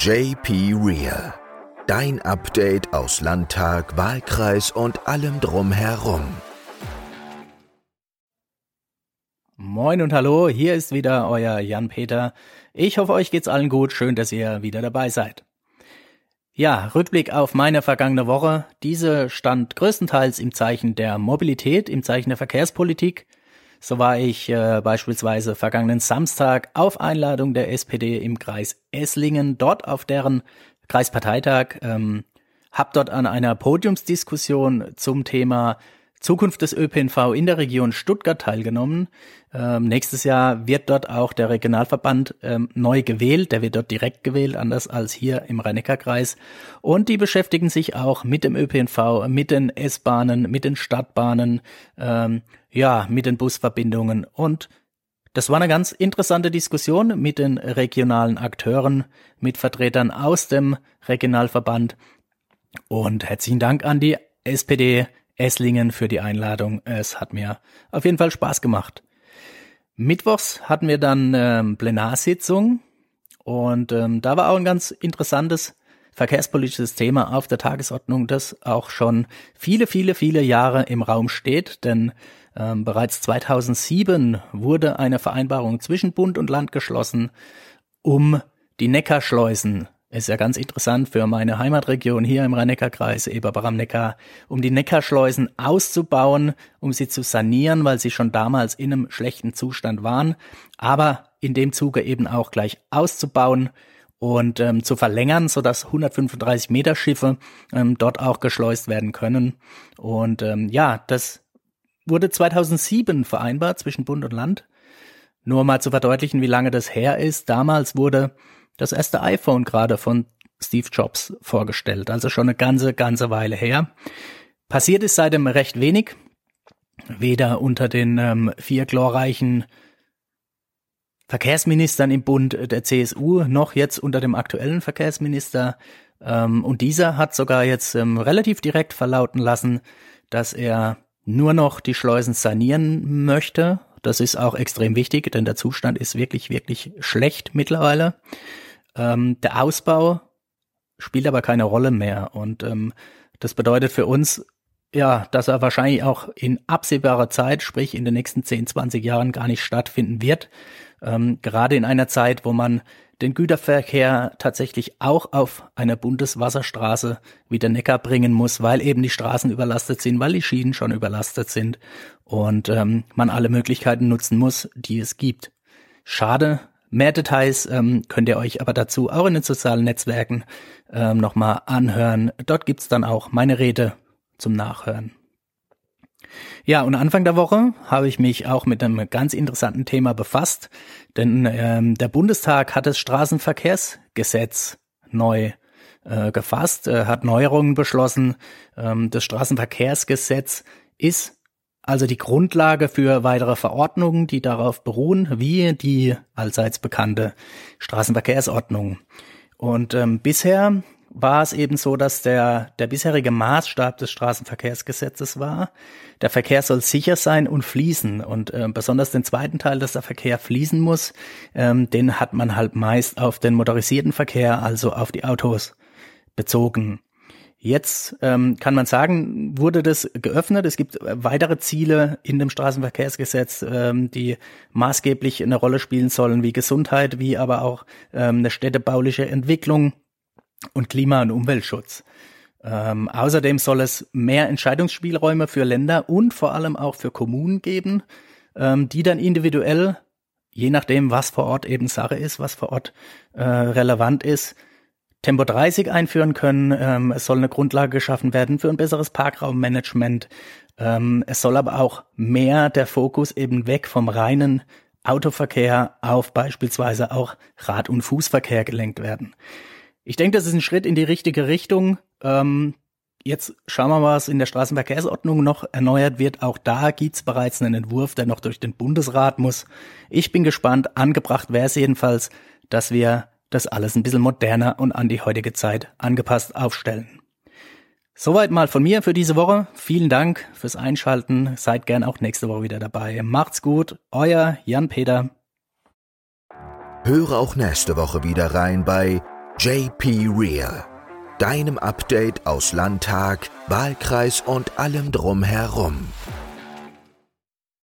JP Real. Dein Update aus Landtag, Wahlkreis und allem drumherum. Moin und hallo, hier ist wieder euer Jan-Peter. Ich hoffe, euch geht's allen gut. Schön, dass ihr wieder dabei seid. Ja, Rückblick auf meine vergangene Woche. Diese stand größtenteils im Zeichen der Mobilität, im Zeichen der Verkehrspolitik. So war ich äh, beispielsweise vergangenen Samstag auf Einladung der SPD im Kreis Esslingen, dort auf deren Kreisparteitag, ähm, hab dort an einer Podiumsdiskussion zum Thema Zukunft des ÖPNV in der Region Stuttgart teilgenommen. Ähm, nächstes Jahr wird dort auch der Regionalverband ähm, neu gewählt. Der wird dort direkt gewählt, anders als hier im Rhein-Neckar-Kreis. Und die beschäftigen sich auch mit dem ÖPNV, mit den S-Bahnen, mit den Stadtbahnen, ähm, ja, mit den Busverbindungen. Und das war eine ganz interessante Diskussion mit den regionalen Akteuren, mit Vertretern aus dem Regionalverband. Und herzlichen Dank an die SPD Esslingen für die Einladung. Es hat mir auf jeden Fall Spaß gemacht. Mittwochs hatten wir dann ähm, Plenarsitzung und ähm, da war auch ein ganz interessantes verkehrspolitisches Thema auf der Tagesordnung, das auch schon viele, viele, viele Jahre im Raum steht, denn ähm, bereits 2007 wurde eine Vereinbarung zwischen Bund und Land geschlossen, um die Neckarschleusen ist ja ganz interessant für meine Heimatregion hier im Rhein-Neckar-Kreis, Eberbach am Neckar, um die Neckarschleusen auszubauen, um sie zu sanieren, weil sie schon damals in einem schlechten Zustand waren, aber in dem Zuge eben auch gleich auszubauen und ähm, zu verlängern, sodass 135 Meter Schiffe ähm, dort auch geschleust werden können. Und ähm, ja, das wurde 2007 vereinbart zwischen Bund und Land. Nur mal zu verdeutlichen, wie lange das her ist. Damals wurde das erste iPhone gerade von Steve Jobs vorgestellt, also schon eine ganze, ganze Weile her. Passiert ist seitdem recht wenig, weder unter den ähm, vier glorreichen Verkehrsministern im Bund der CSU noch jetzt unter dem aktuellen Verkehrsminister. Ähm, und dieser hat sogar jetzt ähm, relativ direkt verlauten lassen, dass er nur noch die Schleusen sanieren möchte. Das ist auch extrem wichtig, denn der Zustand ist wirklich, wirklich schlecht mittlerweile. Ähm, der Ausbau spielt aber keine Rolle mehr und ähm, das bedeutet für uns, ja, dass er wahrscheinlich auch in absehbarer Zeit, sprich in den nächsten 10, 20 Jahren gar nicht stattfinden wird. Ähm, gerade in einer Zeit, wo man den Güterverkehr tatsächlich auch auf einer Bundeswasserstraße wie der Neckar bringen muss, weil eben die Straßen überlastet sind, weil die Schienen schon überlastet sind und ähm, man alle Möglichkeiten nutzen muss, die es gibt. Schade, Mehr Details ähm, könnt ihr euch aber dazu auch in den sozialen Netzwerken ähm, nochmal anhören. Dort gibt's dann auch meine Rede zum Nachhören. Ja, und Anfang der Woche habe ich mich auch mit einem ganz interessanten Thema befasst, denn ähm, der Bundestag hat das Straßenverkehrsgesetz neu äh, gefasst, äh, hat Neuerungen beschlossen. Ähm, das Straßenverkehrsgesetz ist also die Grundlage für weitere Verordnungen, die darauf beruhen, wie die allseits bekannte Straßenverkehrsordnung. Und ähm, bisher war es eben so, dass der, der bisherige Maßstab des Straßenverkehrsgesetzes war, der Verkehr soll sicher sein und fließen. Und äh, besonders den zweiten Teil, dass der Verkehr fließen muss, ähm, den hat man halt meist auf den motorisierten Verkehr, also auf die Autos bezogen. Jetzt ähm, kann man sagen, wurde das geöffnet. Es gibt weitere Ziele in dem Straßenverkehrsgesetz, ähm, die maßgeblich eine Rolle spielen sollen, wie Gesundheit, wie aber auch ähm, eine städtebauliche Entwicklung und Klima- und Umweltschutz. Ähm, außerdem soll es mehr Entscheidungsspielräume für Länder und vor allem auch für Kommunen geben, ähm, die dann individuell, je nachdem, was vor Ort eben Sache ist, was vor Ort äh, relevant ist, Tempo 30 einführen können. Ähm, es soll eine Grundlage geschaffen werden für ein besseres Parkraummanagement. Ähm, es soll aber auch mehr der Fokus eben weg vom reinen Autoverkehr auf beispielsweise auch Rad- und Fußverkehr gelenkt werden. Ich denke, das ist ein Schritt in die richtige Richtung. Ähm, jetzt schauen wir mal, was in der Straßenverkehrsordnung noch erneuert wird. Auch da gibt's bereits einen Entwurf, der noch durch den Bundesrat muss. Ich bin gespannt. Angebracht wäre es jedenfalls, dass wir das alles ein bisschen moderner und an die heutige Zeit angepasst aufstellen. Soweit mal von mir für diese Woche. Vielen Dank fürs Einschalten. Seid gern auch nächste Woche wieder dabei. Macht's gut. Euer Jan-Peter. Höre auch nächste Woche wieder rein bei JP Real, deinem Update aus Landtag, Wahlkreis und allem drumherum.